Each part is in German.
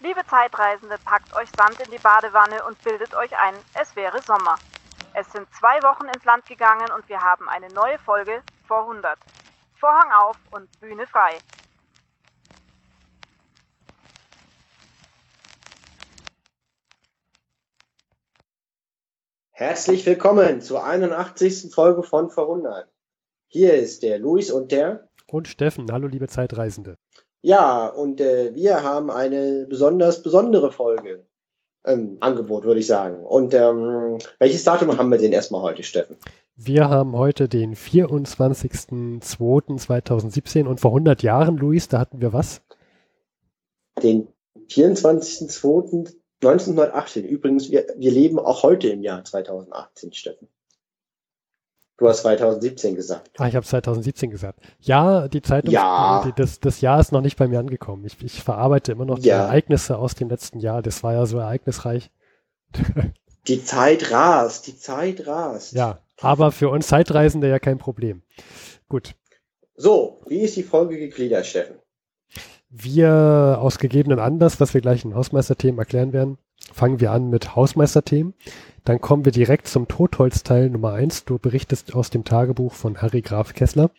Liebe Zeitreisende, packt euch Sand in die Badewanne und bildet euch ein, es wäre Sommer. Es sind zwei Wochen ins Land gegangen und wir haben eine neue Folge vor 100. Vorhang auf und Bühne frei. Herzlich willkommen zur 81. Folge von Verwundert. Hier ist der Luis und der und Steffen. Hallo liebe Zeitreisende. Ja, und äh, wir haben eine besonders besondere Folge ähm, Angebot, würde ich sagen. Und ähm, welches Datum haben wir denn erstmal heute, Steffen? Wir haben heute den 24.02.2017 und vor 100 Jahren, Luis, da hatten wir was? Den 24.02.1918. Übrigens, wir, wir leben auch heute im Jahr 2018, Steffen. Du hast 2017 gesagt. Ah, ich habe 2017 gesagt. Ja, die Zeitung, ja. Das, das Jahr ist noch nicht bei mir angekommen. Ich, ich verarbeite immer noch die ja. Ereignisse aus dem letzten Jahr. Das war ja so ereignisreich. Die Zeit rast, die Zeit rast. Ja, aber für uns Zeitreisende ja kein Problem. Gut. So, wie ist die Folge gegliedert, Steffen? Wir aus gegebenen Anlass, was wir gleich in Hausmeisterthemen erklären werden, fangen wir an mit Hausmeisterthemen. Dann kommen wir direkt zum Totholzteil Nummer eins. Du berichtest aus dem Tagebuch von Harry Graf Kessler.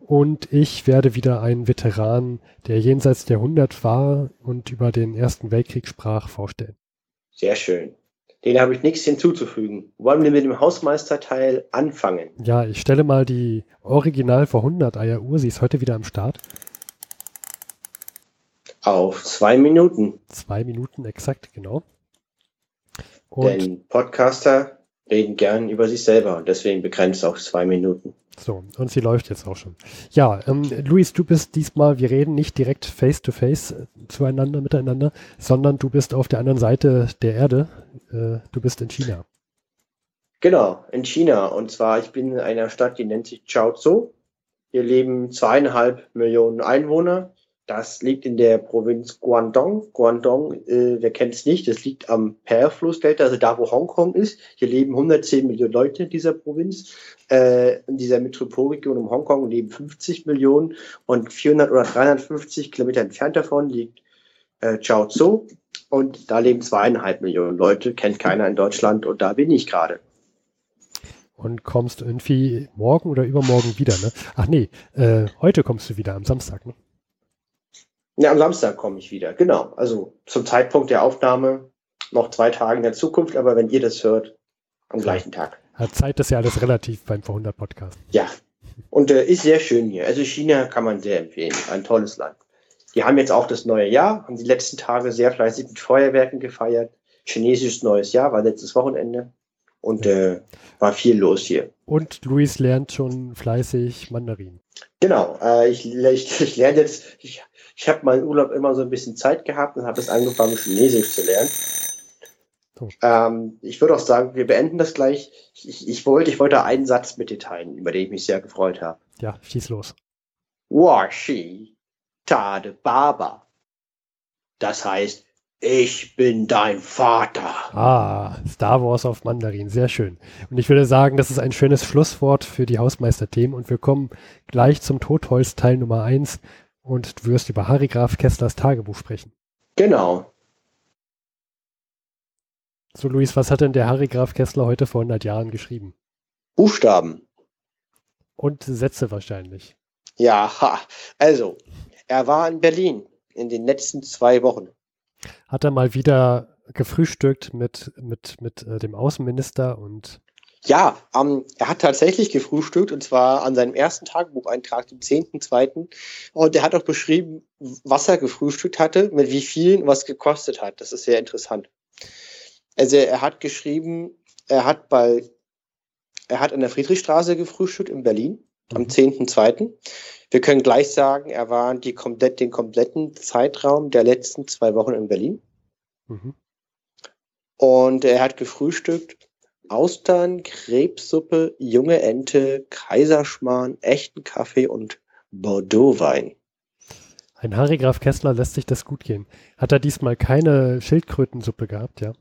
Und ich werde wieder einen Veteran, der jenseits der 100 war und über den Ersten Weltkrieg sprach, vorstellen. Sehr schön. Den habe ich nichts hinzuzufügen. Wollen wir mit dem Hausmeisterteil anfangen? Ja, ich stelle mal die Original vor 100 Eieruhr. Sie ist heute wieder am Start. Auf zwei Minuten. Zwei Minuten exakt, genau. Und Denn Podcaster reden gern über sich selber und deswegen begrenzt auf zwei Minuten. So, und sie läuft jetzt auch schon. Ja, ähm, Luis, du bist diesmal, wir reden nicht direkt face to face äh, zueinander, miteinander, sondern du bist auf der anderen Seite der Erde. Äh, du bist in China. Genau, in China. Und zwar, ich bin in einer Stadt, die nennt sich Chaozhou. Hier leben zweieinhalb Millionen Einwohner. Das liegt in der Provinz Guangdong. Guangdong, äh, wer kennt es nicht, das liegt am Perflussdelta, also da, wo Hongkong ist. Hier leben 110 Millionen Leute in dieser Provinz. Äh, in dieser Metropolregion um Hongkong leben 50 Millionen und 400 oder 350 Kilometer entfernt davon liegt äh, Chaozhou und da leben zweieinhalb Millionen Leute, kennt keiner in Deutschland und da bin ich gerade. Und kommst irgendwie morgen oder übermorgen wieder, ne? Ach nee, äh, heute kommst du wieder am Samstag, ne? Ja, am Samstag komme ich wieder, genau. Also zum Zeitpunkt der Aufnahme noch zwei Tage in der Zukunft, aber wenn ihr das hört, am gleichen Tag. Ja, Zeit ist ja alles relativ beim Vorhundert Podcast. Ja. Und äh, ist sehr schön hier. Also China kann man sehr empfehlen. Ein tolles Land. Die haben jetzt auch das neue Jahr, haben die letzten Tage sehr fleißig mit Feuerwerken gefeiert. Chinesisches neues Jahr war letztes Wochenende. Und äh, war viel los hier. Und Luis lernt schon fleißig Mandarin. Genau, äh, ich, ich, ich lerne jetzt, ich ich habe meinen Urlaub immer so ein bisschen Zeit gehabt und habe es angefangen, Chinesisch zu lernen. Ähm, ich würde auch sagen, wir beenden das gleich. Ich, ich, wollte, ich wollte einen Satz mit dir teilen, über den ich mich sehr gefreut habe. Ja, schieß los. Washi Tade Baba. Das heißt, ich bin dein Vater. Ah, Star Wars auf Mandarin, sehr schön. Und ich würde sagen, das ist ein schönes Schlusswort für die Hausmeisterthemen und wir kommen gleich zum Totholz Teil Nummer 1 und du wirst über Harry Graf Kesslers Tagebuch sprechen. Genau. So, Luis, was hat denn der Harry Graf Kessler heute vor 100 Jahren geschrieben? Buchstaben. Und Sätze wahrscheinlich. Ja, ha. also, er war in Berlin in den letzten zwei Wochen. Hat er mal wieder gefrühstückt mit, mit, mit äh, dem Außenminister und ja, ähm, er hat tatsächlich gefrühstückt und zwar an seinem ersten Tagebucheintrag, dem 10.2. Und er hat auch beschrieben, was er gefrühstückt hatte, mit wie viel und was gekostet hat. Das ist sehr interessant. Also er hat geschrieben, er hat bei, er hat an der Friedrichstraße gefrühstückt in Berlin am 10.2. Mhm. Wir können gleich sagen, er war die komplett, den kompletten Zeitraum der letzten zwei Wochen in Berlin. Mhm. Und er hat gefrühstückt Austern, Krebssuppe, junge Ente, Kaiserschmarrn, echten Kaffee und Bordeaux-Wein. Ein Harry Graf Kessler lässt sich das gut gehen. Hat er diesmal keine Schildkrötensuppe gehabt, ja?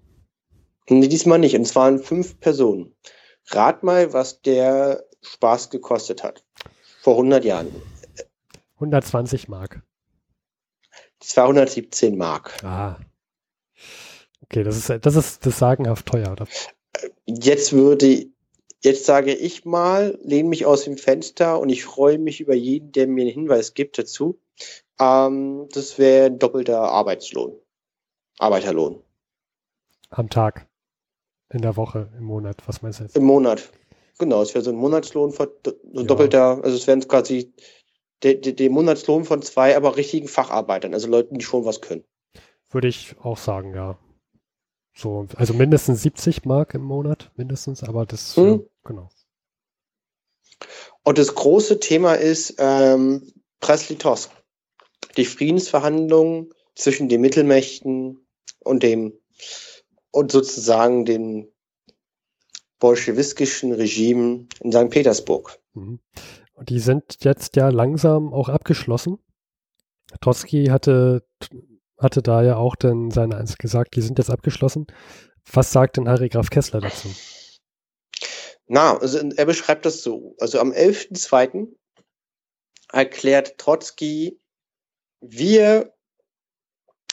Nee, diesmal nicht. Und es waren fünf Personen. Rat mal, was der Spaß gekostet hat. Vor 100 Jahren. 120 Mark. 217 Mark. Ah, Okay, das ist, das ist das sagenhaft teuer, oder? Jetzt würde, jetzt sage ich mal, lehne mich aus dem Fenster und ich freue mich über jeden, der mir einen Hinweis gibt dazu. Ähm, das wäre ein doppelter Arbeitslohn. Arbeiterlohn. Am Tag. In der Woche, im Monat. Was meinst du jetzt? Im Monat. Genau, es wäre so ein Monatslohn von so ein ja. doppelter, also es wären quasi der, der, der Monatslohn von zwei, aber richtigen Facharbeitern, also Leuten, die schon was können. Würde ich auch sagen, ja. So, also mindestens 70 Mark im Monat, mindestens, aber das, hm. ja, genau. Und das große Thema ist ähm, Presley-Tosk. Die Friedensverhandlungen zwischen den Mittelmächten und dem und sozusagen den bolschewistischen Regime in St. Petersburg. Mhm. Und die sind jetzt ja langsam auch abgeschlossen. Trotsky hatte, hatte da ja auch dann seine Eins gesagt, die sind jetzt abgeschlossen. Was sagt denn Harry Graf Kessler dazu? Na, also er beschreibt das so. Also am 11.02. erklärt Trotzki, wir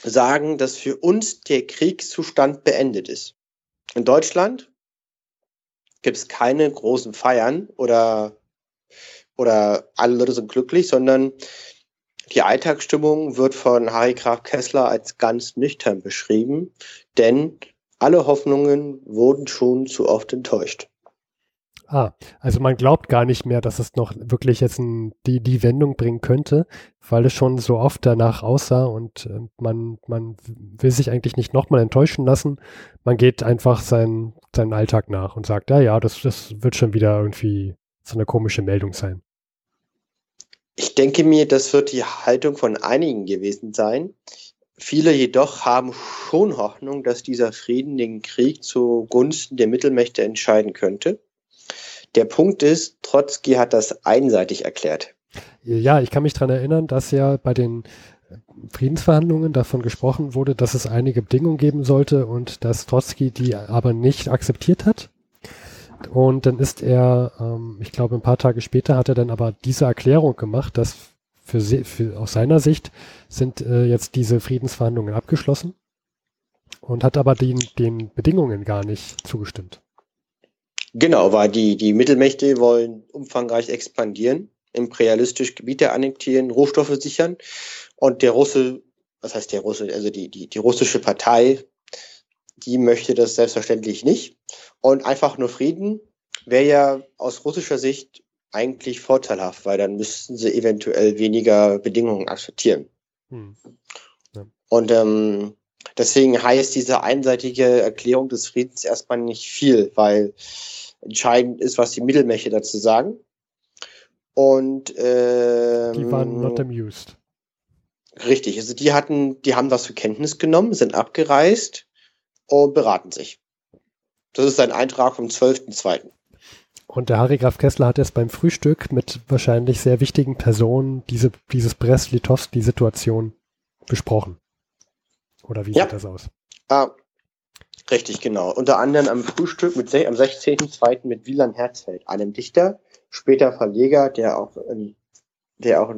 sagen, dass für uns der Kriegszustand beendet ist. In Deutschland gibt es keine großen Feiern oder, oder alle Leute sind glücklich, sondern die Alltagsstimmung wird von Harry Graf Kessler als ganz nüchtern beschrieben, denn alle Hoffnungen wurden schon zu oft enttäuscht. Ah, also man glaubt gar nicht mehr, dass es noch wirklich jetzt ein, die, die Wendung bringen könnte, weil es schon so oft danach aussah und äh, man, man will sich eigentlich nicht nochmal enttäuschen lassen. Man geht einfach seinen, seinen Alltag nach und sagt, ja, ja, das, das wird schon wieder irgendwie so eine komische Meldung sein. Ich denke mir, das wird die Haltung von einigen gewesen sein. Viele jedoch haben schon Hoffnung, dass dieser Frieden den Krieg zugunsten der Mittelmächte entscheiden könnte. Der Punkt ist, Trotzki hat das einseitig erklärt. Ja, ich kann mich daran erinnern, dass ja bei den Friedensverhandlungen davon gesprochen wurde, dass es einige Bedingungen geben sollte und dass Trotzki die aber nicht akzeptiert hat. Und dann ist er, ähm, ich glaube, ein paar Tage später hat er dann aber diese Erklärung gemacht, dass für, für aus seiner Sicht sind äh, jetzt diese Friedensverhandlungen abgeschlossen und hat aber den, den Bedingungen gar nicht zugestimmt. Genau, weil die, die Mittelmächte wollen umfangreich expandieren, imperialistisch Gebiete annektieren, Rohstoffe sichern. Und der Russe, was heißt der Russe, also die, die, die russische Partei, die möchte das selbstverständlich nicht. Und einfach nur Frieden wäre ja aus russischer Sicht eigentlich vorteilhaft, weil dann müssten sie eventuell weniger Bedingungen akzeptieren. Hm. Ja. Und ähm, deswegen heißt diese einseitige Erklärung des Friedens erstmal nicht viel, weil entscheidend ist, was die Mittelmächte dazu sagen. Und ähm, die waren not amused. Richtig, also die hatten, die haben das zur Kenntnis genommen, sind abgereist und beraten sich. Das ist ein Eintrag vom 12.02. Und der Harry Graf Kessler hat jetzt beim Frühstück mit wahrscheinlich sehr wichtigen Personen diese, dieses Brest-Litovski-Situation besprochen. Oder wie ja. sieht das aus? Ah, Richtig, genau. Unter anderem am Frühstück mit, am 16.02. mit Wieland Herzfeld, einem Dichter, später Verleger, der auch, der auch,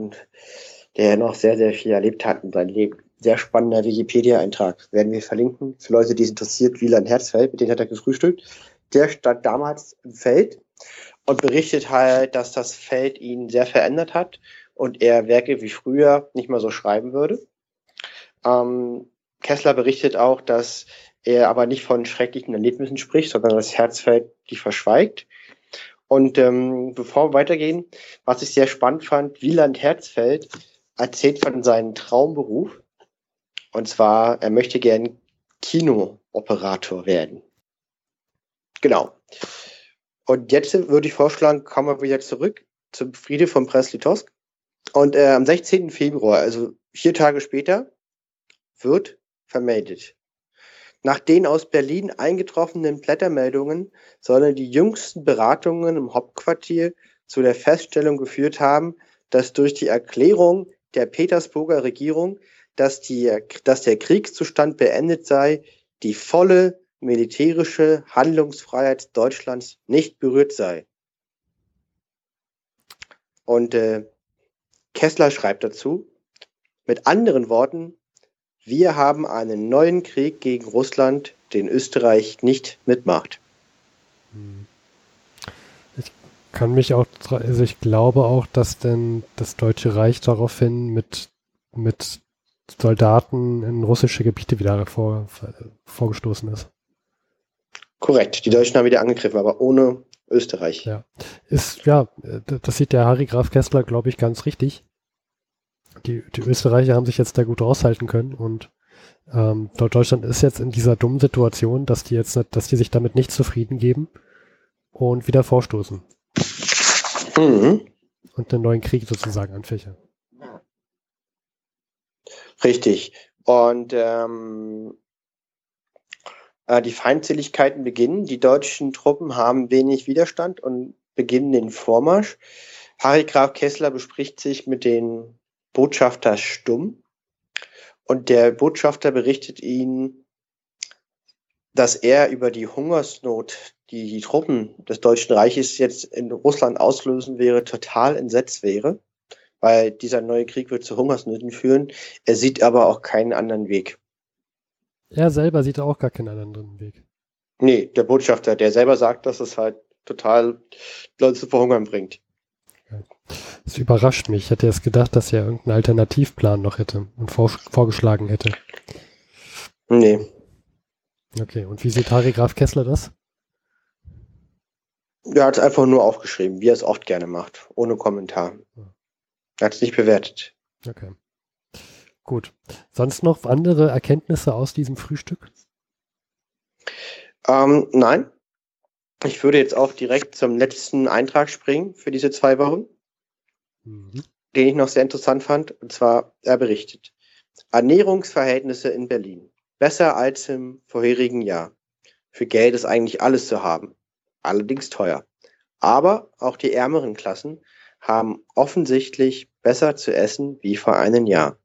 der noch sehr, sehr viel erlebt hat in seinem Leben. Sehr spannender Wikipedia-Eintrag. Werden wir verlinken. Für Leute, die es interessiert, Wieland Herzfeld, mit dem hat er gefrühstückt. Der stand damals im Feld und berichtet halt, dass das Feld ihn sehr verändert hat und er Werke wie früher nicht mehr so schreiben würde. Ähm, Kessler berichtet auch, dass er aber nicht von schrecklichen Erlebnissen spricht, sondern das Herzfeld die verschweigt. Und ähm, bevor wir weitergehen, was ich sehr spannend fand, Wieland Herzfeld erzählt von seinem Traumberuf. Und zwar, er möchte gern Kinooperator werden. Genau. Und jetzt würde ich vorschlagen, kommen wir wieder zurück zum Friede von Presley-Tosk. Und äh, am 16. Februar, also vier Tage später, wird vermeldet. Nach den aus Berlin eingetroffenen Blättermeldungen sollen die jüngsten Beratungen im Hauptquartier zu der Feststellung geführt haben, dass durch die Erklärung der Petersburger Regierung, dass, die, dass der Kriegszustand beendet sei, die volle militärische Handlungsfreiheit Deutschlands nicht berührt sei. Und äh, Kessler schreibt dazu, mit anderen Worten, Wir haben einen neuen Krieg gegen Russland, den Österreich nicht mitmacht. Hm. Ich kann mich auch, also ich glaube auch, dass denn das Deutsche Reich daraufhin mit, mit Soldaten in russische Gebiete wieder vor, vorgestoßen ist. Korrekt, die Deutschen haben wieder angegriffen, aber ohne Österreich. Ja, ist, ja, das sieht der Harry Graf Kessler, glaube ich, ganz richtig. Die, die Österreicher haben sich jetzt da gut raushalten können und ähm, Deutschland ist jetzt in dieser dummen Situation, dass die jetzt, dass die sich damit nicht zufrieden geben und wieder vorstoßen. Mhm. Und einen neuen Krieg sozusagen anfächern. Richtig. Und ähm, äh, die Feindseligkeiten beginnen. Die deutschen Truppen haben wenig Widerstand und beginnen den Vormarsch. Harry Graf Kessler bespricht sich mit den Botschafter Stumm und der Botschafter berichtet ihnen, dass er über die Hungersnot, die die Truppen des Deutschen Reiches jetzt in Russland auslösen wäre, total entsetzt wäre, weil dieser neue Krieg wird zu Hungersnöten führen. Er sieht aber auch keinen anderen Weg. Er selber sieht auch gar keinen anderen Weg. Nee, der Botschafter, der selber sagt, dass es halt total Leute zu verhungern bringt. Das überrascht mich. Ich hätte erst gedacht, dass er irgendeinen Alternativplan noch hätte und vor, vorgeschlagen hätte. Nee. Okay, und wie sieht Harry Graf Kessler das? Er hat es einfach nur aufgeschrieben, wie er es oft gerne macht, ohne Kommentar. Er hat es nicht bewertet. Okay. Gut. Sonst noch andere Erkenntnisse aus diesem Frühstück? Ähm, nein. Ich würde jetzt auch direkt zum letzten Eintrag springen für diese zwei Wochen, mhm. den ich noch sehr interessant fand. Und zwar, er berichtet, Ernährungsverhältnisse in Berlin. Besser als im vorherigen Jahr. Für Geld ist eigentlich alles zu haben. Allerdings teuer. Aber auch die ärmeren Klassen haben offensichtlich besser zu essen wie vor einem Jahr.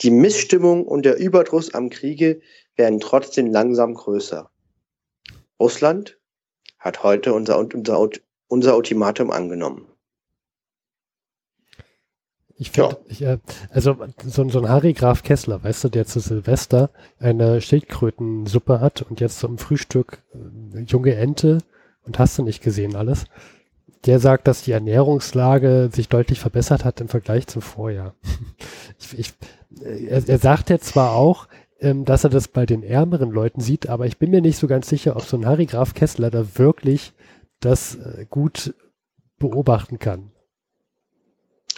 Die Missstimmung und der Überdruss am Kriege werden trotzdem langsam größer. Russland hat heute unser, unser, unser Ultimatum angenommen. Ich finde, ja. äh, also so, so, ein Harry Graf Kessler, weißt du, der zu Silvester eine Schildkrötensuppe hat und jetzt zum Frühstück äh, junge Ente und hast du nicht gesehen alles. Der sagt, dass die Ernährungslage sich deutlich verbessert hat im Vergleich zum Vorjahr. ich, ich, er, er sagt ja zwar auch, ähm, dass er das bei den ärmeren Leuten sieht, aber ich bin mir nicht so ganz sicher, ob so ein Harry Graf Kessler da wirklich das äh, gut beobachten kann.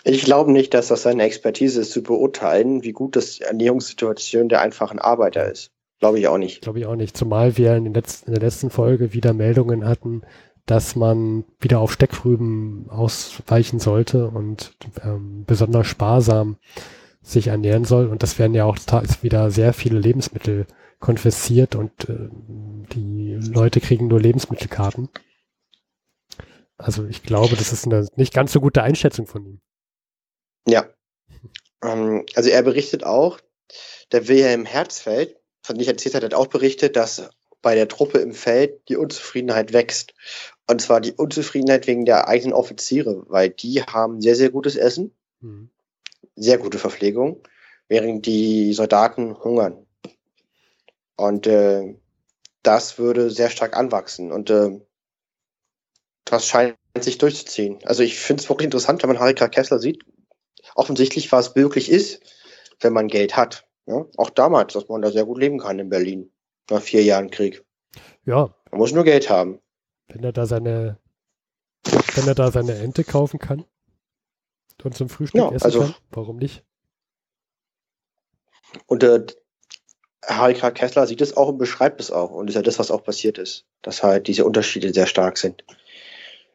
Ich glaube nicht, dass das seine Expertise ist, zu beurteilen, wie gut das Ernährungssituation der einfachen Arbeiter ist. Glaube ich auch nicht. Glaube ich auch nicht. Zumal wir in, letzten, in der letzten Folge wieder Meldungen hatten, dass man wieder auf Steckrüben ausweichen sollte und ähm, besonders sparsam sich ernähren soll. Und das werden ja auch wieder sehr viele Lebensmittel konfisziert und äh, die Leute kriegen nur Lebensmittelkarten. Also ich glaube, das ist eine nicht ganz so gute Einschätzung von ihm. Ja. Ähm, also er berichtet auch, der Wilhelm Herzfeld, von ich erzählt hat, hat auch berichtet, dass bei der Truppe im Feld die Unzufriedenheit wächst. Und zwar die Unzufriedenheit wegen der eigenen Offiziere, weil die haben sehr, sehr gutes Essen, mhm. sehr gute Verpflegung, während die Soldaten hungern. Und äh, das würde sehr stark anwachsen. Und äh, das scheint sich durchzuziehen. Also ich finde es wirklich interessant, wenn man Harika Kessler sieht, offensichtlich was möglich ist, wenn man Geld hat. Ja? Auch damals, dass man da sehr gut leben kann in Berlin nach vier Jahren Krieg. Ja. Man muss nur Geld haben. Wenn er da seine, wenn er da seine Ente kaufen kann und zum Frühstück ja, essen also, kann, warum nicht? Und äh, Harry K. Kessler sieht es auch und beschreibt es auch. Und ist ja das, was auch passiert ist. Dass halt diese Unterschiede sehr stark sind.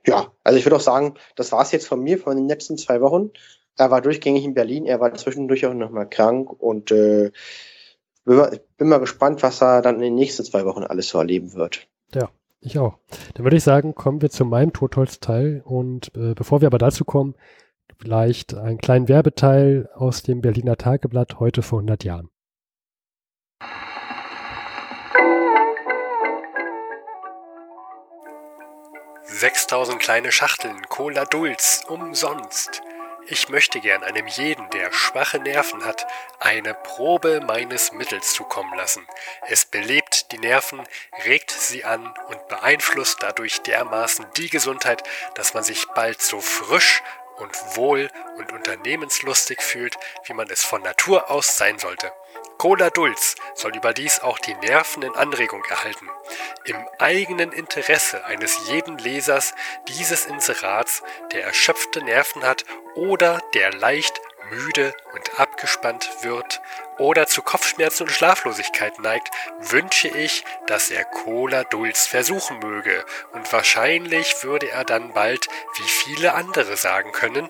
Ja, also ich würde auch sagen, das war es jetzt von mir von den letzten zwei Wochen. Er war durchgängig in Berlin, er war zwischendurch auch nochmal krank und äh, ich bin mal gespannt, was er dann in den nächsten zwei Wochen alles so erleben wird. Ja, ich auch. Dann würde ich sagen, kommen wir zu meinem Totholz-Teil und äh, bevor wir aber dazu kommen, vielleicht einen kleinen Werbeteil aus dem Berliner Tageblatt heute vor 100 Jahren. 6000 kleine Schachteln Cola Dulz umsonst. Ich möchte gern einem jeden, der schwache Nerven hat, eine Probe meines Mittels zukommen lassen. Es belebt die Nerven, regt sie an und beeinflusst dadurch dermaßen die Gesundheit, dass man sich bald so frisch und wohl und unternehmenslustig fühlt, wie man es von Natur aus sein sollte. Cola Dulz soll überdies auch die Nerven in Anregung erhalten. Im eigenen Interesse eines jeden Lesers dieses Inserats, der erschöpfte Nerven hat oder der leicht müde und abgespannt wird oder zu Kopfschmerzen und Schlaflosigkeit neigt, wünsche ich, dass er Cola Dulz versuchen möge, und wahrscheinlich würde er dann bald, wie viele andere sagen können,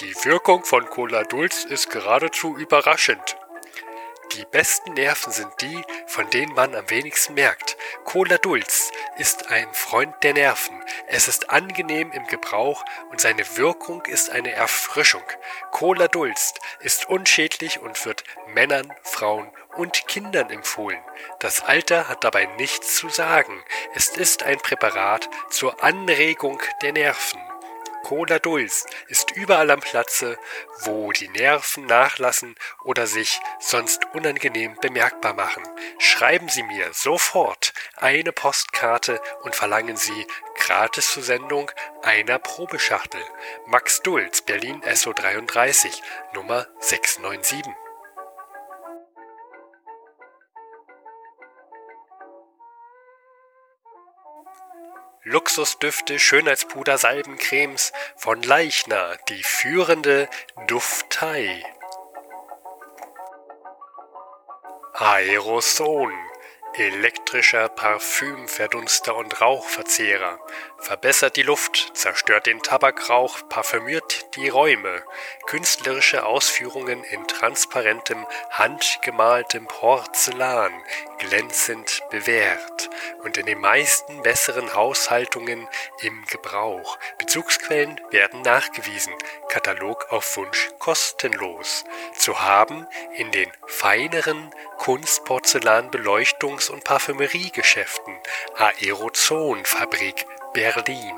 die Wirkung von Cola Dulz ist geradezu überraschend. Die besten Nerven sind die, von denen man am wenigsten merkt. Cola Dulz ist ein Freund der Nerven. Es ist angenehm im Gebrauch und seine Wirkung ist eine Erfrischung. Cola Dulz ist unschädlich und wird Männern, Frauen und Kindern empfohlen. Das Alter hat dabei nichts zu sagen. Es ist ein Präparat zur Anregung der Nerven. Cola Dulz ist überall am Platze, wo die Nerven nachlassen oder sich sonst unangenehm bemerkbar machen. Schreiben Sie mir sofort eine Postkarte und verlangen Sie gratis zur Sendung einer Probeschachtel. Max Dulz, Berlin SO 33, Nummer 697. Luxusdüfte, Schönheitspuder, Salben, Cremes von Leichner, die führende Duftei. Aeroson, elektrischer Parfümverdunster und Rauchverzehrer, verbessert die Luft, zerstört den Tabakrauch, parfümiert die Räume, künstlerische Ausführungen in transparentem, handgemaltem Porzellan, glänzend bewährt und in den meisten besseren Haushaltungen im Gebrauch. Bezugsquellen werden nachgewiesen, Katalog auf Wunsch kostenlos. Zu haben in den feineren Kunstporzellan Beleuchtungs- und Parfümeriegeschäften Aerozon Fabrik Berlin.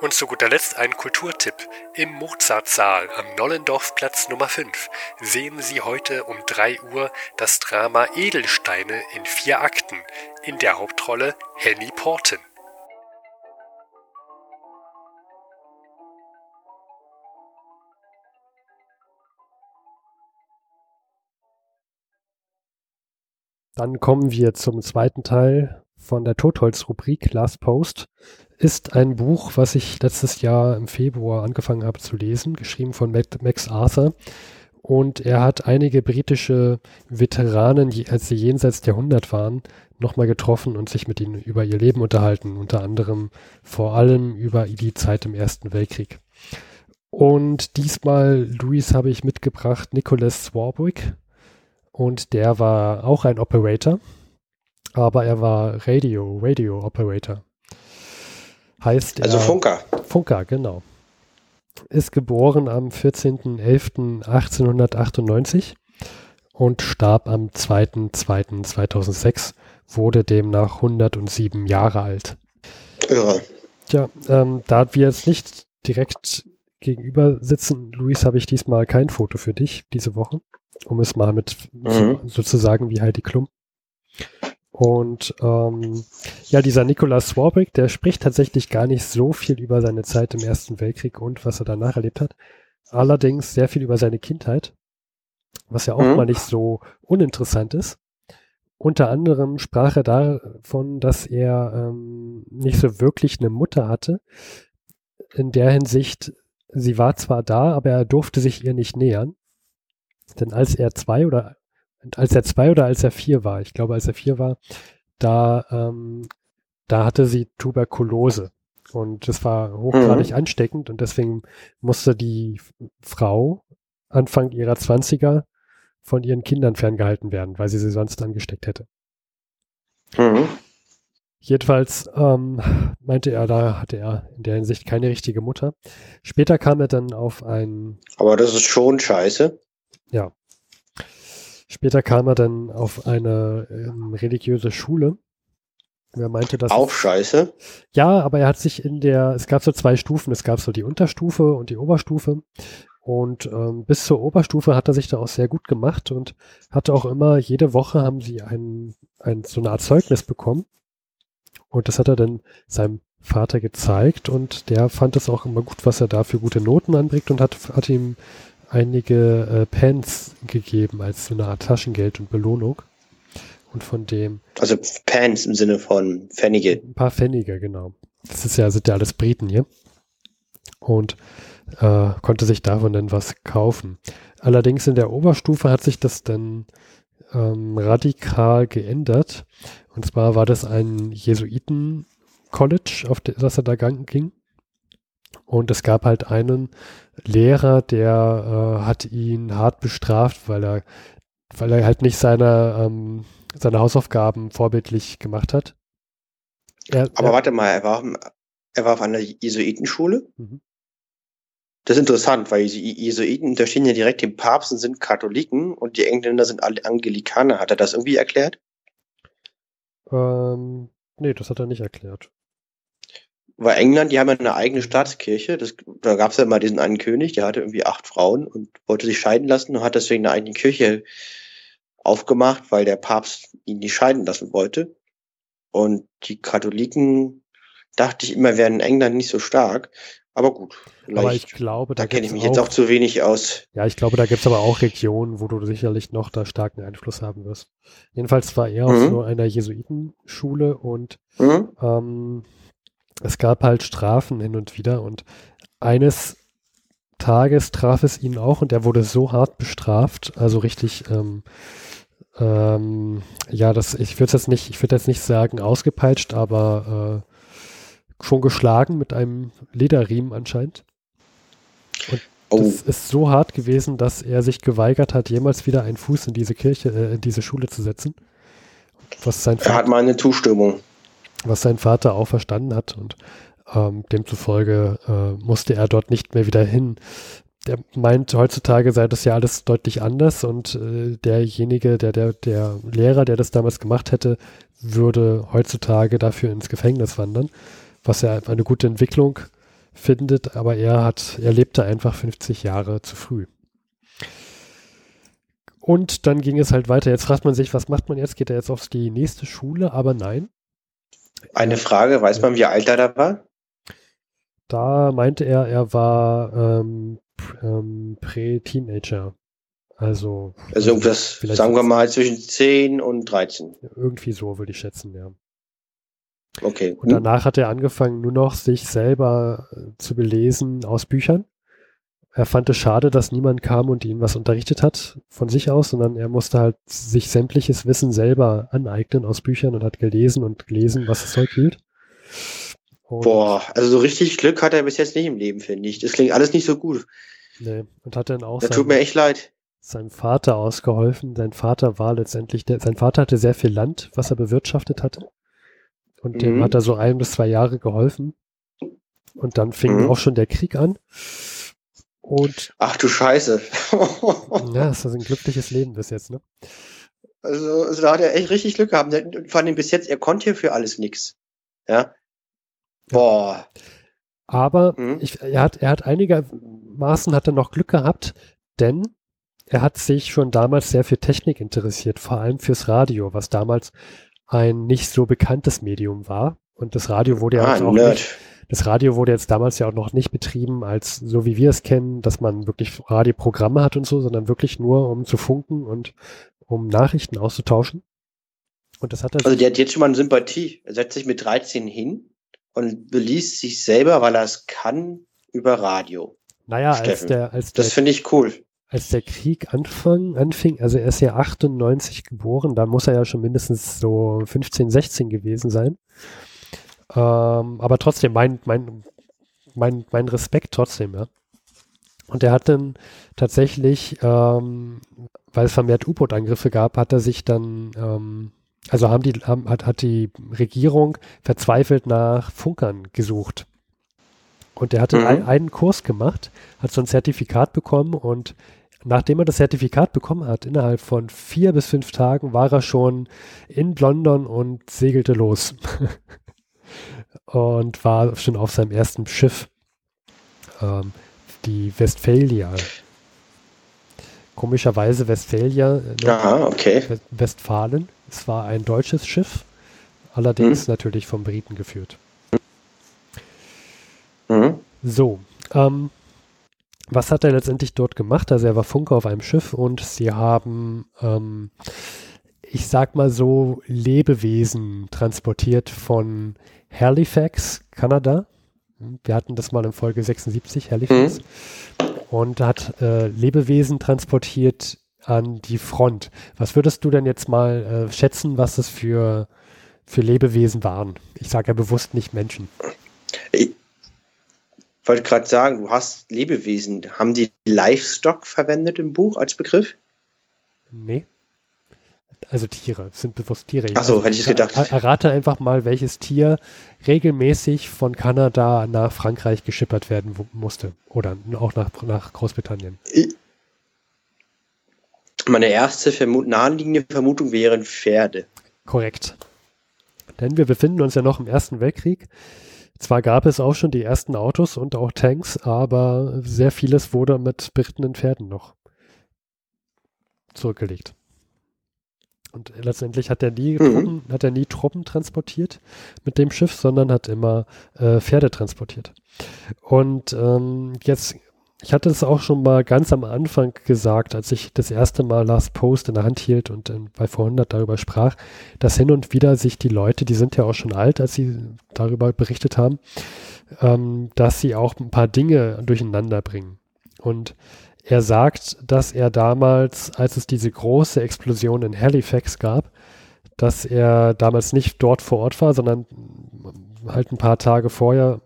Und zu guter Letzt ein Kulturtipp. Im Mozartsaal am Nollendorfplatz Nummer 5 sehen Sie heute um 3 Uhr das Drama Edelsteine in vier Akten. In der Hauptrolle Henny Porten. Dann kommen wir zum zweiten Teil von der Totholz-Rubrik Last Post. Ist ein Buch, was ich letztes Jahr im Februar angefangen habe zu lesen, geschrieben von Max Arthur. Und er hat einige britische Veteranen, als sie jenseits der 100 waren, nochmal getroffen und sich mit ihnen über ihr Leben unterhalten. Unter anderem vor allem über die Zeit im Ersten Weltkrieg. Und diesmal, Luis, habe ich mitgebracht Nicholas Swarbrick, und der war auch ein Operator, aber er war Radio, Radio Operator. Heißt also Funker. Funker, genau. Ist geboren am 14.11.1898 und starb am 2.2.2006, wurde demnach 107 Jahre alt. Ja. Tja, ähm, da wir jetzt nicht direkt gegenüber sitzen, Luis, habe ich diesmal kein Foto für dich diese Woche um es mal mit mhm. sozusagen wie Heidi Klum. Und ähm, ja, dieser Nikolaus Swarbrick, der spricht tatsächlich gar nicht so viel über seine Zeit im Ersten Weltkrieg und was er danach erlebt hat. Allerdings sehr viel über seine Kindheit, was ja auch mhm. mal nicht so uninteressant ist. Unter anderem sprach er davon, dass er ähm, nicht so wirklich eine Mutter hatte. In der Hinsicht, sie war zwar da, aber er durfte sich ihr nicht nähern. Denn als er zwei oder als er zwei oder als er vier war, ich glaube, als er vier war, da, ähm, da hatte sie Tuberkulose. Und das war hochgradig mhm. ansteckend und deswegen musste die Frau Anfang ihrer Zwanziger von ihren Kindern ferngehalten werden, weil sie sie sonst angesteckt hätte. Mhm. Jedenfalls ähm, meinte er, da hatte er in der Hinsicht keine richtige Mutter. Später kam er dann auf ein. Aber das ist schon scheiße. Ja. Später kam er dann auf eine ähm, religiöse Schule Er meinte, dass. Auch scheiße. Ja, aber er hat sich in der, es gab so zwei Stufen. Es gab so die Unterstufe und die Oberstufe. Und ähm, bis zur Oberstufe hat er sich da auch sehr gut gemacht und hatte auch immer, jede Woche haben sie ein, ein, so eine Art Zeugnis bekommen. Und das hat er dann seinem Vater gezeigt und der fand es auch immer gut, was er da für gute Noten anbringt und hat, hat ihm einige äh, Pens gegeben als so eine Art Taschengeld und Belohnung. Und von dem. Also Pens im Sinne von Pfennige. Ein paar Pfennige, genau. Das ist ja, sind ja alles Briten hier. Und äh, konnte sich davon dann was kaufen. Allerdings in der Oberstufe hat sich das dann ähm, radikal geändert. Und zwar war das ein Jesuiten-College, auf das er da ging. Und es gab halt einen Lehrer, der äh, hat ihn hart bestraft, weil er, weil er halt nicht seine, ähm, seine Hausaufgaben vorbildlich gemacht hat. Er, Aber er, warte mal, er war, er war auf einer Jesuitenschule? Mhm. Das ist interessant, weil die Jesuiten unterstehen ja direkt dem Papst und sind Katholiken und die Engländer sind alle Angelikaner. Hat er das irgendwie erklärt? Ähm, nee, das hat er nicht erklärt. Weil England, die haben ja eine eigene Staatskirche. Das, da gab es ja mal diesen einen König, der hatte irgendwie acht Frauen und wollte sich scheiden lassen und hat deswegen eine eigene Kirche aufgemacht, weil der Papst ihn nicht scheiden lassen wollte. Und die Katholiken, dachte ich immer, wären in England nicht so stark. Aber gut. Aber ich glaube, da, da kenne ich mich auch, jetzt auch zu wenig aus. Ja, ich glaube, da gibt es aber auch Regionen, wo du sicherlich noch da starken Einfluss haben wirst. Jedenfalls war er mhm. auf so einer Jesuitenschule und mhm. ähm, es gab halt Strafen hin und wieder und eines Tages traf es ihn auch und er wurde so hart bestraft, also richtig, ähm, ähm, ja, das, ich würde jetzt nicht, ich würde jetzt nicht sagen ausgepeitscht, aber äh, schon geschlagen mit einem Lederriemen anscheinend. Und oh. das ist so hart gewesen, dass er sich geweigert hat, jemals wieder einen Fuß in diese Kirche, äh, in diese Schule zu setzen. Was sein er hat mal eine Zustimmung. Was sein Vater auch verstanden hat und ähm, demzufolge äh, musste er dort nicht mehr wieder hin. Der meint, heutzutage sei das ja alles deutlich anders und äh, derjenige, der, der, der Lehrer, der das damals gemacht hätte, würde heutzutage dafür ins Gefängnis wandern was er eine gute Entwicklung findet, aber er hat, er lebte einfach 50 Jahre zu früh. Und dann ging es halt weiter. Jetzt fragt man sich, was macht man jetzt? Geht er jetzt auf die nächste Schule? Aber nein. Eine Frage, weiß man, wie alt er da war? Da meinte er, er war ähm, ähm, Prä-Teenager. Also, also irgendwas, sagen wir mal, zwischen 10 und 13. Irgendwie so würde ich schätzen, ja. Okay. Und danach hat er angefangen, nur noch sich selber äh, zu belesen aus Büchern. Er fand es schade, dass niemand kam und ihn was unterrichtet hat von sich aus, sondern er musste halt sich sämtliches Wissen selber aneignen aus Büchern und hat gelesen und gelesen, was das Zeug hielt. Und Boah, also so richtig Glück hat er bis jetzt nicht im Leben, finde ich. Das klingt alles nicht so gut. Nee, und hat dann auch. Das tut mir echt leid. Seinem Vater ausgeholfen. Sein Vater war letztendlich, der, sein Vater hatte sehr viel Land, was er bewirtschaftet hatte. Und dem mhm. hat er so ein bis zwei Jahre geholfen. Und dann fing mhm. auch schon der Krieg an. Und Ach du Scheiße. ja, das ist ein glückliches Leben bis jetzt, ne? Also, also da hat er echt richtig Glück gehabt. Vor allem bis jetzt, er konnte hier für alles nichts. Ja. Boah. Aber mhm. ich, er hat, er hat einigermaßen hat er noch Glück gehabt, denn er hat sich schon damals sehr für Technik interessiert, vor allem fürs Radio, was damals ein nicht so bekanntes Medium war. Und das Radio wurde ja ah, auch nicht, das Radio wurde jetzt damals ja auch noch nicht betrieben als so wie wir es kennen, dass man wirklich Radioprogramme hat und so, sondern wirklich nur um zu funken und um Nachrichten auszutauschen. Und das hat er Also der hat jetzt schon mal eine Sympathie. Er setzt sich mit 13 hin und beließt sich selber, weil er es kann, über Radio. Naja, Steffen. als der, als der, das finde ich cool als der Krieg anfang, anfing, also er ist ja 98 geboren, da muss er ja schon mindestens so 15, 16 gewesen sein. Ähm, aber trotzdem, mein, mein, mein, mein Respekt trotzdem, ja. Und er hat dann tatsächlich, ähm, weil es vermehrt U-Boot-Angriffe gab, hat er sich dann, ähm, also haben die, haben, hat, hat die Regierung verzweifelt nach Funkern gesucht. Und er hatte mhm. ein, einen Kurs gemacht, hat so ein Zertifikat bekommen und nachdem er das Zertifikat bekommen hat, innerhalb von vier bis fünf Tagen war er schon in London und segelte los. und war schon auf seinem ersten Schiff, ähm, die Westphalia. Komischerweise Westphalia, äh, Aha, okay. Westfalen. Es war ein deutsches Schiff, allerdings hm. natürlich vom Briten geführt. Mhm. So, ähm, was hat er letztendlich dort gemacht? Also er war Funker auf einem Schiff und sie haben, ähm, ich sag mal so, Lebewesen transportiert von Halifax, Kanada. Wir hatten das mal in Folge 76, Halifax. Mhm. Und hat äh, Lebewesen transportiert an die Front. Was würdest du denn jetzt mal äh, schätzen, was das für, für Lebewesen waren? Ich sage ja bewusst nicht Menschen. Ich wollte gerade sagen, du hast Lebewesen. Haben die Livestock verwendet im Buch als Begriff? Nee. Also Tiere, sind bewusst Tiere. Achso, also, hätte ich gedacht. Errate einfach mal, welches Tier regelmäßig von Kanada nach Frankreich geschippert werden musste. Oder auch nach, nach Großbritannien. Meine erste Vermut naheliegende Vermutung wären Pferde. Korrekt. Denn wir befinden uns ja noch im Ersten Weltkrieg. Zwar gab es auch schon die ersten Autos und auch Tanks, aber sehr vieles wurde mit berittenen Pferden noch zurückgelegt. Und letztendlich hat er nie, mhm. Truppen, hat er nie Truppen transportiert mit dem Schiff, sondern hat immer äh, Pferde transportiert. Und ähm, jetzt, ich hatte es auch schon mal ganz am Anfang gesagt, als ich das erste Mal Last Post in der Hand hielt und in, bei Vorhundert darüber sprach, dass hin und wieder sich die Leute, die sind ja auch schon alt, als sie darüber berichtet haben, ähm, dass sie auch ein paar Dinge durcheinander bringen. Und er sagt, dass er damals, als es diese große Explosion in Halifax gab, dass er damals nicht dort vor Ort war, sondern halt ein paar Tage vorher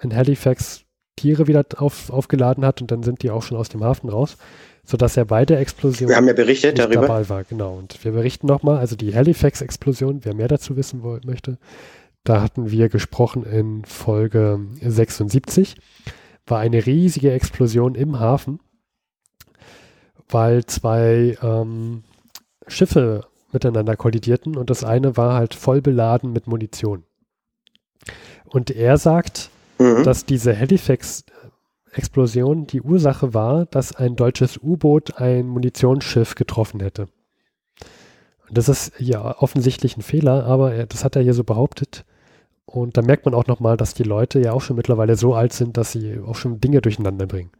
in Halifax Tiere wieder auf, aufgeladen hat und dann sind die auch schon aus dem Hafen raus, sodass er bei der Explosion wir haben ja berichtet darüber. dabei war. Genau. Und wir berichten nochmal, also die Halifax-Explosion, wer mehr dazu wissen möchte, da hatten wir gesprochen in Folge 76, war eine riesige Explosion im Hafen weil zwei ähm, Schiffe miteinander kollidierten und das eine war halt voll beladen mit Munition. Und er sagt, mhm. dass diese Halifax-Explosion die Ursache war, dass ein deutsches U-Boot ein Munitionsschiff getroffen hätte. Und das ist ja offensichtlich ein Fehler, aber er, das hat er hier so behauptet. Und da merkt man auch nochmal, dass die Leute ja auch schon mittlerweile so alt sind, dass sie auch schon Dinge durcheinander bringen.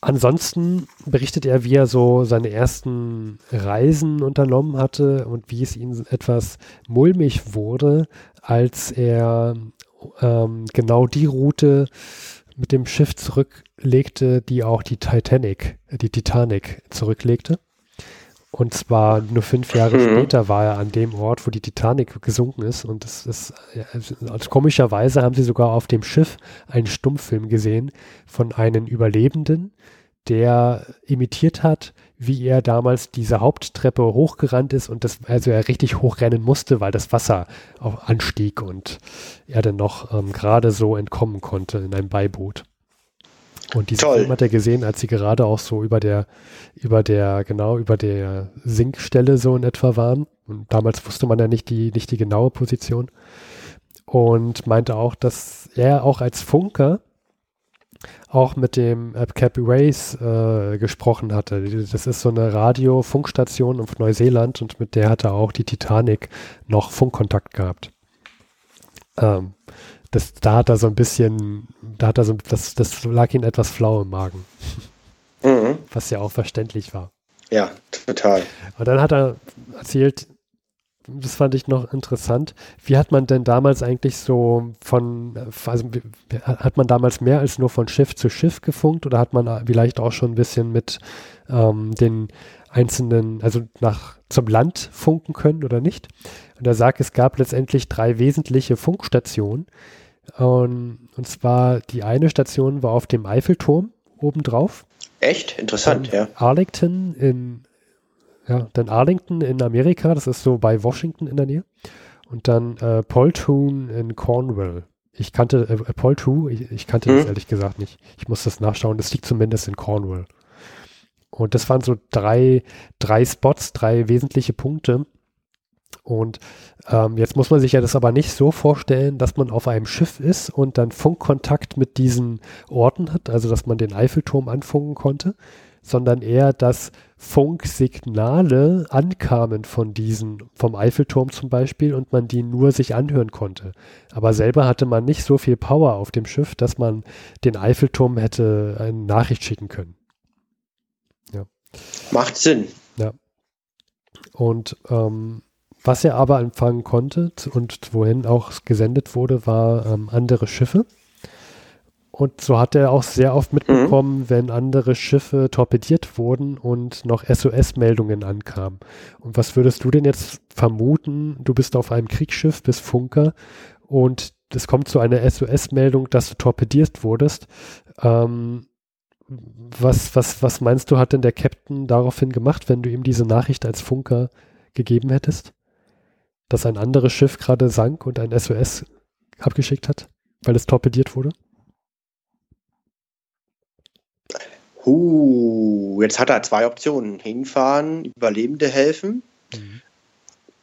Ansonsten berichtet er, wie er so seine ersten Reisen unternommen hatte und wie es ihm etwas mulmig wurde, als er ähm, genau die Route mit dem Schiff zurücklegte, die auch die Titanic, die Titanic zurücklegte. Und zwar nur fünf Jahre mhm. später war er an dem Ort, wo die Titanic gesunken ist. Und das ist, also komischerweise haben sie sogar auf dem Schiff einen Stummfilm gesehen von einem Überlebenden, der imitiert hat, wie er damals diese Haupttreppe hochgerannt ist und das, also er richtig hochrennen musste, weil das Wasser anstieg und er dann noch ähm, gerade so entkommen konnte in einem Beiboot. Und diesen Film hat er gesehen, als sie gerade auch so über der, über der, genau, über der Sinkstelle so in etwa waren. Und damals wusste man ja nicht die, nicht die genaue Position. Und meinte auch, dass er auch als Funker auch mit dem äh, Cap Race äh, gesprochen hatte. Das ist so eine Radio-Funkstation auf Neuseeland und mit der hat er auch die Titanic noch Funkkontakt gehabt. Ähm, das, da hat er so ein bisschen, da hat er so, das, das lag ihm etwas flau im Magen. Mhm. Was ja auch verständlich war. Ja, total. Und dann hat er erzählt, das fand ich noch interessant. Wie hat man denn damals eigentlich so von, also hat man damals mehr als nur von Schiff zu Schiff gefunkt oder hat man vielleicht auch schon ein bisschen mit ähm, den einzelnen, also nach zum Land funken können oder nicht? Und er sagt, es gab letztendlich drei wesentliche Funkstationen. Und, und zwar die eine Station war auf dem Eiffelturm obendrauf. Echt? Interessant, ja. Arlington in ja, dann Arlington in Amerika, das ist so bei Washington in der Nähe. Und dann äh, Poltoon in Cornwall Ich kannte äh, Apol 2, ich, ich kannte hm. das ehrlich gesagt nicht. Ich muss das nachschauen. Das liegt zumindest in Cornwall. Und das waren so drei, drei Spots, drei wesentliche Punkte. Und ähm, jetzt muss man sich ja das aber nicht so vorstellen, dass man auf einem Schiff ist und dann Funkkontakt mit diesen Orten hat, also dass man den Eiffelturm anfunken konnte, sondern eher, dass Funksignale ankamen von diesen, vom Eiffelturm zum Beispiel, und man die nur sich anhören konnte. Aber selber hatte man nicht so viel Power auf dem Schiff, dass man den Eiffelturm hätte eine Nachricht schicken können. Ja. Macht Sinn. Ja. Und ähm, was er aber empfangen konnte und wohin auch gesendet wurde, war ähm, andere Schiffe. Und so hat er auch sehr oft mitbekommen, mhm. wenn andere Schiffe torpediert wurden und noch SOS-Meldungen ankamen. Und was würdest du denn jetzt vermuten? Du bist auf einem Kriegsschiff, bist Funker und es kommt zu einer SOS-Meldung, dass du torpediert wurdest. Ähm, was, was, was meinst du, hat denn der Captain daraufhin gemacht, wenn du ihm diese Nachricht als Funker gegeben hättest? Dass ein anderes Schiff gerade sank und ein SOS abgeschickt hat, weil es torpediert wurde? Uh, jetzt hat er zwei Optionen. Hinfahren, Überlebende helfen. Mhm.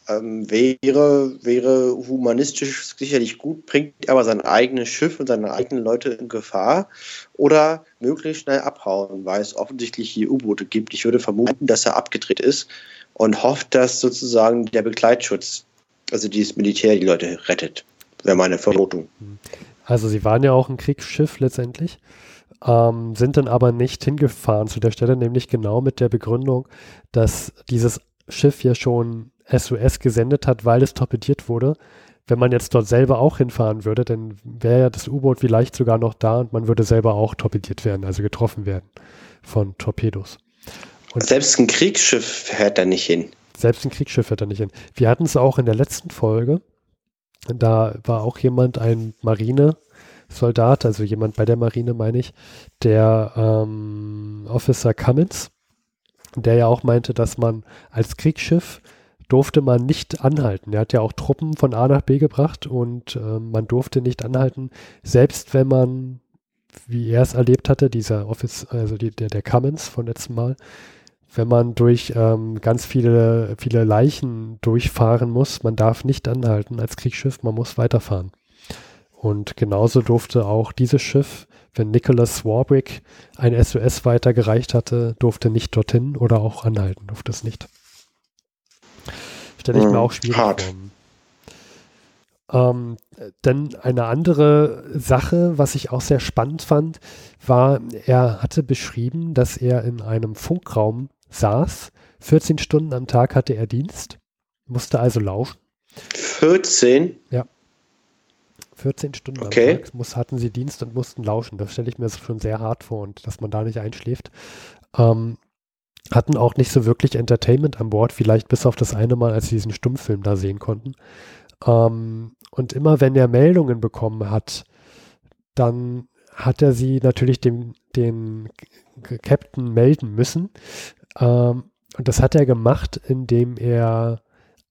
Ähm, wäre, wäre humanistisch sicherlich gut, bringt aber sein eigenes Schiff und seine eigenen Leute in Gefahr. Oder möglichst schnell abhauen, weil es offensichtlich hier U-Boote gibt. Ich würde vermuten, dass er abgedreht ist und hofft, dass sozusagen der Begleitschutz, also dieses Militär, die Leute rettet. Wäre meine Vermutung. Also sie waren ja auch ein Kriegsschiff letztendlich ähm, sind dann aber nicht hingefahren zu der Stelle, nämlich genau mit der Begründung, dass dieses Schiff ja schon SOS gesendet hat, weil es torpediert wurde. Wenn man jetzt dort selber auch hinfahren würde, dann wäre ja das U-Boot vielleicht sogar noch da und man würde selber auch torpediert werden, also getroffen werden von Torpedos. Und selbst ein Kriegsschiff fährt da nicht hin. Selbst ein Kriegsschiff fährt da nicht hin. Wir hatten es auch in der letzten Folge. Da war auch jemand, ein Marine, Soldat, also jemand bei der Marine, meine ich, der ähm, Officer Cummins, der ja auch meinte, dass man als Kriegsschiff durfte man nicht anhalten. Er hat ja auch Truppen von A nach B gebracht und äh, man durfte nicht anhalten, selbst wenn man, wie er es erlebt hatte, dieser Office, also die, der, der Cummins von letztem Mal, wenn man durch ähm, ganz viele, viele Leichen durchfahren muss, man darf nicht anhalten als Kriegsschiff, man muss weiterfahren. Und genauso durfte auch dieses Schiff, wenn Nicholas Warwick ein SOS weitergereicht hatte, durfte nicht dorthin oder auch anhalten, durfte es nicht. Stelle ich mir hm, auch schwierig Hart. vor. Ähm, denn eine andere Sache, was ich auch sehr spannend fand, war, er hatte beschrieben, dass er in einem Funkraum saß. 14 Stunden am Tag hatte er Dienst, musste also laufen. 14? Ja. 14 Stunden okay. am Tag muss, hatten sie Dienst und mussten lauschen. Das stelle ich mir schon sehr hart vor und dass man da nicht einschläft. Ähm, hatten auch nicht so wirklich Entertainment an Bord, vielleicht bis auf das eine Mal, als sie diesen Stummfilm da sehen konnten. Ähm, und immer wenn er Meldungen bekommen hat, dann hat er sie natürlich dem, den Captain melden müssen. Ähm, und das hat er gemacht, indem er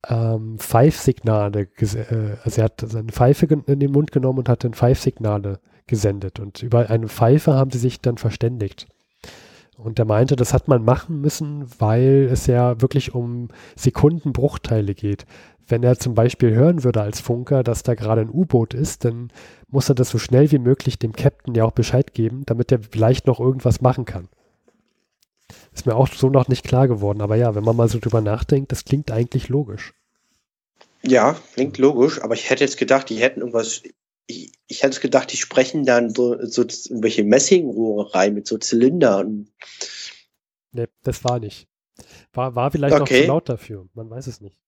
ähm, Pfeifsignale, äh, also er hat seine Pfeife in den Mund genommen und hat dann Pfeifsignale gesendet. Und über eine Pfeife haben sie sich dann verständigt. Und er meinte, das hat man machen müssen, weil es ja wirklich um Sekundenbruchteile geht. Wenn er zum Beispiel hören würde als Funker, dass da gerade ein U-Boot ist, dann muss er das so schnell wie möglich dem Captain ja auch Bescheid geben, damit er vielleicht noch irgendwas machen kann. Ist mir auch so noch nicht klar geworden. Aber ja, wenn man mal so drüber nachdenkt, das klingt eigentlich logisch. Ja, klingt logisch, aber ich hätte jetzt gedacht, die hätten irgendwas. Ich, ich hätte gedacht, die sprechen dann so, so irgendwelche Messingrohre rein mit so Zylindern. Nee, das war nicht. War, war vielleicht okay. noch zu laut dafür. Man weiß es nicht.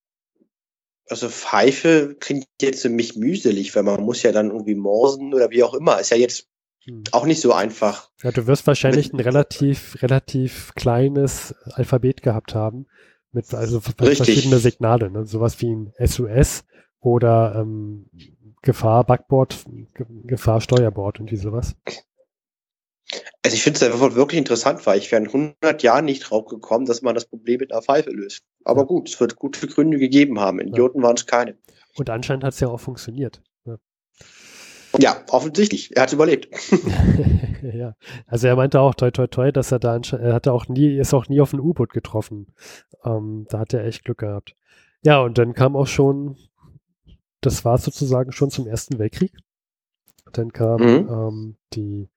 Also Pfeife klingt jetzt für mich mühselig, weil man muss ja dann irgendwie morsen oder wie auch immer. Ist ja jetzt hm. Auch nicht so einfach. Ja, du wirst wahrscheinlich ein relativ, relativ kleines Alphabet gehabt haben. Mit also Richtig. verschiedene Signale, ne? Sowas wie ein SOS oder ähm, Gefahr Backboard, Gefahr Steuerbord und wie sowas. Also ich finde es einfach wirklich interessant, weil ich wäre in 100 Jahren nicht drauf gekommen, dass man das Problem mit einer Pfeife löst. Aber ja. gut, es wird gute Gründe gegeben haben. Idioten ja. waren es keine. Und anscheinend hat es ja auch funktioniert. Ja, offensichtlich. Er hat überlebt. ja, also er meinte auch toi toi toi, dass er da er hatte auch nie, ist auch nie auf ein U-Boot getroffen. Ähm, da hat er echt Glück gehabt. Ja, und dann kam auch schon, das war sozusagen schon zum Ersten Weltkrieg. Dann kam mhm. ähm, die,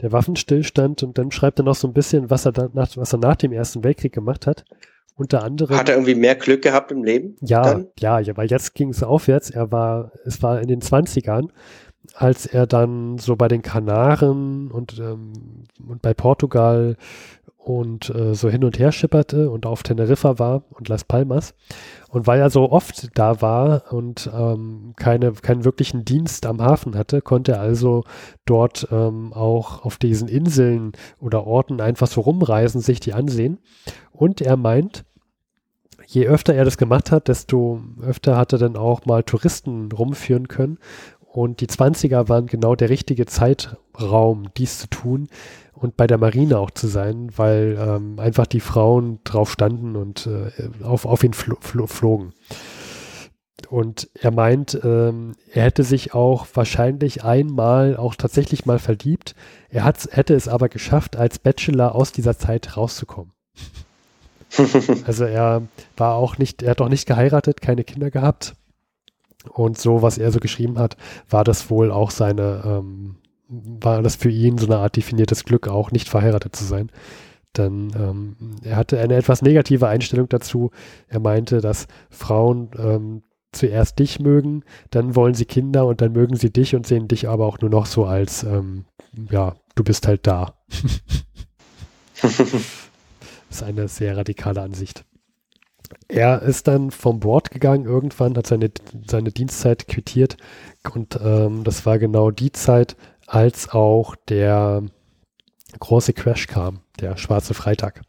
der Waffenstillstand und dann schreibt er noch so ein bisschen, was er, da, nach, was er nach dem Ersten Weltkrieg gemacht hat. Unter anderem. Hat er irgendwie mehr Glück gehabt im Leben? Ja, dann? ja, ja, weil jetzt ging es aufwärts. Er war, es war in den 20ern, als er dann so bei den Kanaren und, ähm, und bei Portugal und äh, so hin und her schipperte und auf Teneriffa war und Las Palmas. Und weil er so oft da war und ähm, keine, keinen wirklichen Dienst am Hafen hatte, konnte er also dort ähm, auch auf diesen Inseln oder Orten einfach so rumreisen, sich die ansehen. Und er meint, je öfter er das gemacht hat, desto öfter hat er dann auch mal Touristen rumführen können. Und die 20er waren genau der richtige Zeitraum, dies zu tun und bei der Marine auch zu sein, weil ähm, einfach die Frauen drauf standen und äh, auf, auf ihn fl fl flogen. Und er meint, ähm, er hätte sich auch wahrscheinlich einmal auch tatsächlich mal verliebt. Er hat, hätte es aber geschafft, als Bachelor aus dieser Zeit rauszukommen. also er war auch nicht, er hat auch nicht geheiratet, keine Kinder gehabt. Und so, was er so geschrieben hat, war das wohl auch seine, ähm, war das für ihn so eine Art definiertes Glück, auch nicht verheiratet zu sein. Denn ähm, er hatte eine etwas negative Einstellung dazu. Er meinte, dass Frauen ähm, zuerst dich mögen, dann wollen sie Kinder und dann mögen sie dich und sehen dich aber auch nur noch so als, ähm, ja, du bist halt da. Das ist eine sehr radikale Ansicht. Er ist dann vom Bord gegangen irgendwann, hat seine, seine Dienstzeit quittiert und ähm, das war genau die Zeit, als auch der große Crash kam, der schwarze Freitag.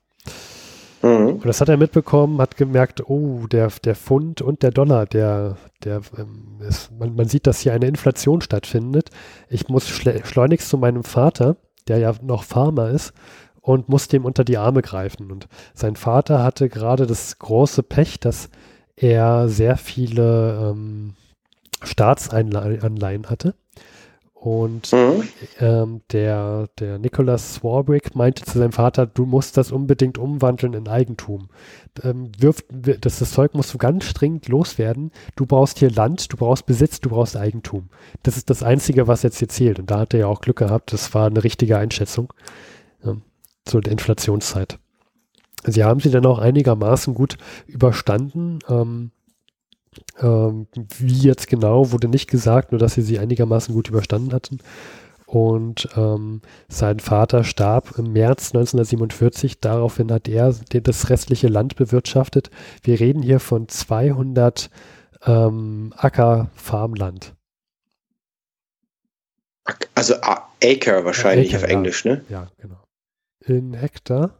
Mhm. Und das hat er mitbekommen, hat gemerkt, oh, der, der Pfund und der Dollar, der, der, ähm, ist, man, man sieht, dass hier eine Inflation stattfindet. Ich muss schleunigst zu meinem Vater, der ja noch Farmer ist, und musste ihm unter die Arme greifen. Und sein Vater hatte gerade das große Pech, dass er sehr viele ähm, Staatsanleihen hatte. Und mhm. ähm, der, der Nicholas Swarbrick meinte zu seinem Vater, du musst das unbedingt umwandeln in Eigentum. Ähm, wirf, das, das Zeug musst du ganz dringend loswerden. Du brauchst hier Land, du brauchst Besitz, du brauchst Eigentum. Das ist das Einzige, was jetzt hier zählt. Und da hat er ja auch Glück gehabt. Das war eine richtige Einschätzung. Ähm, zur Inflationszeit. Sie haben sie dann auch einigermaßen gut überstanden. Ähm, ähm, wie jetzt genau, wurde nicht gesagt, nur dass sie sie einigermaßen gut überstanden hatten. Und ähm, sein Vater starb im März 1947. Daraufhin hat er das restliche Land bewirtschaftet. Wir reden hier von 200 ähm, Acker Farmland. Also Acre wahrscheinlich Acre, auf Englisch, ja. ne? Ja, genau in Hektar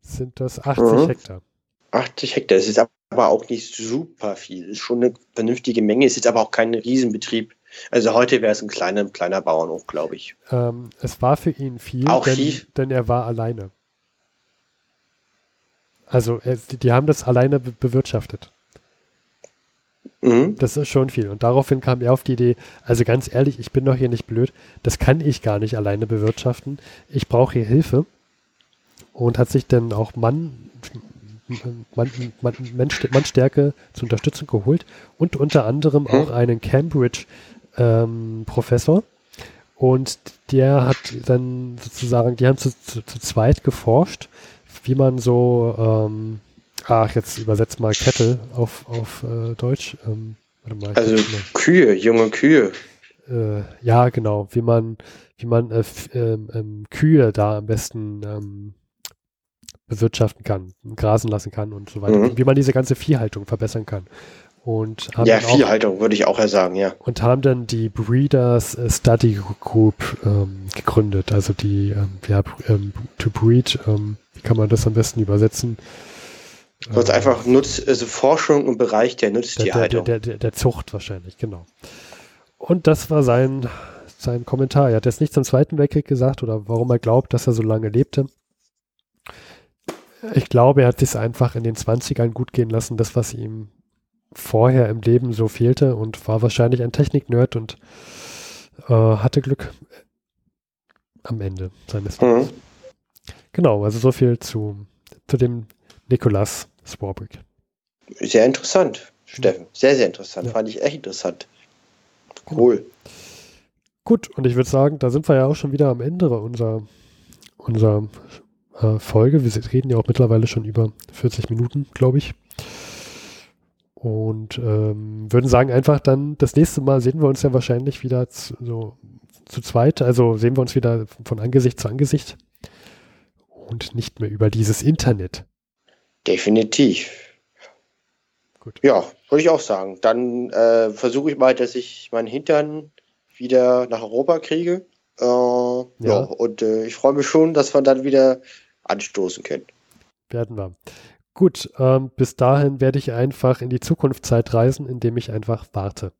sind das 80 mhm. Hektar. 80 Hektar, das ist aber auch nicht super viel. Das ist schon eine vernünftige Menge, es ist aber auch kein Riesenbetrieb. Also heute wäre es ein kleiner, kleiner Bauernhof, glaube ich. Ähm, es war für ihn viel, auch denn, viel? denn er war alleine. Also er, die, die, haben das alleine be bewirtschaftet. Mhm. Das ist schon viel. Und daraufhin kam er auf die Idee, also ganz ehrlich, ich bin doch hier nicht blöd, das kann ich gar nicht alleine bewirtschaften. Ich brauche hier Hilfe und hat sich dann auch Mann, Mann, Mann, Mannstärke zur Unterstützung geholt und unter anderem auch hm. einen Cambridge-Professor. Ähm, und der hat dann sozusagen, die haben zu, zu, zu zweit geforscht, wie man so, ähm, ach, jetzt übersetzt mal Kettle auf, auf äh, Deutsch. Ähm, mal, also Kühe, junge Kühe. Äh, ja, genau, wie man, wie man äh, ähm, ähm, Kühe da am besten ähm, bewirtschaften kann, grasen lassen kann und so weiter. Mhm. Wie man diese ganze Viehhaltung verbessern kann. Und ja, Viehhaltung würde ich auch sagen, ja. Und haben dann die Breeders Study Group ähm, gegründet, also die, ähm, ja, ähm, to breed, ähm, wie kann man das am besten übersetzen? Also ähm, einfach Nutz, also Forschung im Bereich der Nutztierhaltung. Der, der, der, der, Zucht wahrscheinlich, genau. Und das war sein, sein Kommentar. Er hat jetzt nicht zum Zweiten Weltkrieg gesagt oder warum er glaubt, dass er so lange lebte. Ich glaube, er hat sich einfach in den 20ern gut gehen lassen, das, was ihm vorher im Leben so fehlte und war wahrscheinlich ein Technik-Nerd und äh, hatte Glück am Ende seines Lebens. Mhm. Genau, also so viel zu, zu dem Nicholas Swarbrick. Sehr interessant, Steffen. Sehr, sehr interessant. Ja. Fand ich echt interessant. Cool. Genau. Gut, und ich würde sagen, da sind wir ja auch schon wieder am Ende unserer, unserer äh, Folge. Wir reden ja auch mittlerweile schon über 40 Minuten, glaube ich. Und ähm, würden sagen, einfach dann das nächste Mal sehen wir uns ja wahrscheinlich wieder zu, so, zu zweit. Also sehen wir uns wieder von Angesicht zu Angesicht und nicht mehr über dieses Internet. Definitiv. Gut. Ja, würde ich auch sagen. Dann äh, versuche ich mal, dass ich meinen Hintern wieder nach Europa kriege. Äh, ja. ja. und äh, ich freue mich schon, dass wir dann wieder anstoßen können. Werden wir. Gut, ähm, bis dahin werde ich einfach in die Zukunftszeit reisen, indem ich einfach warte.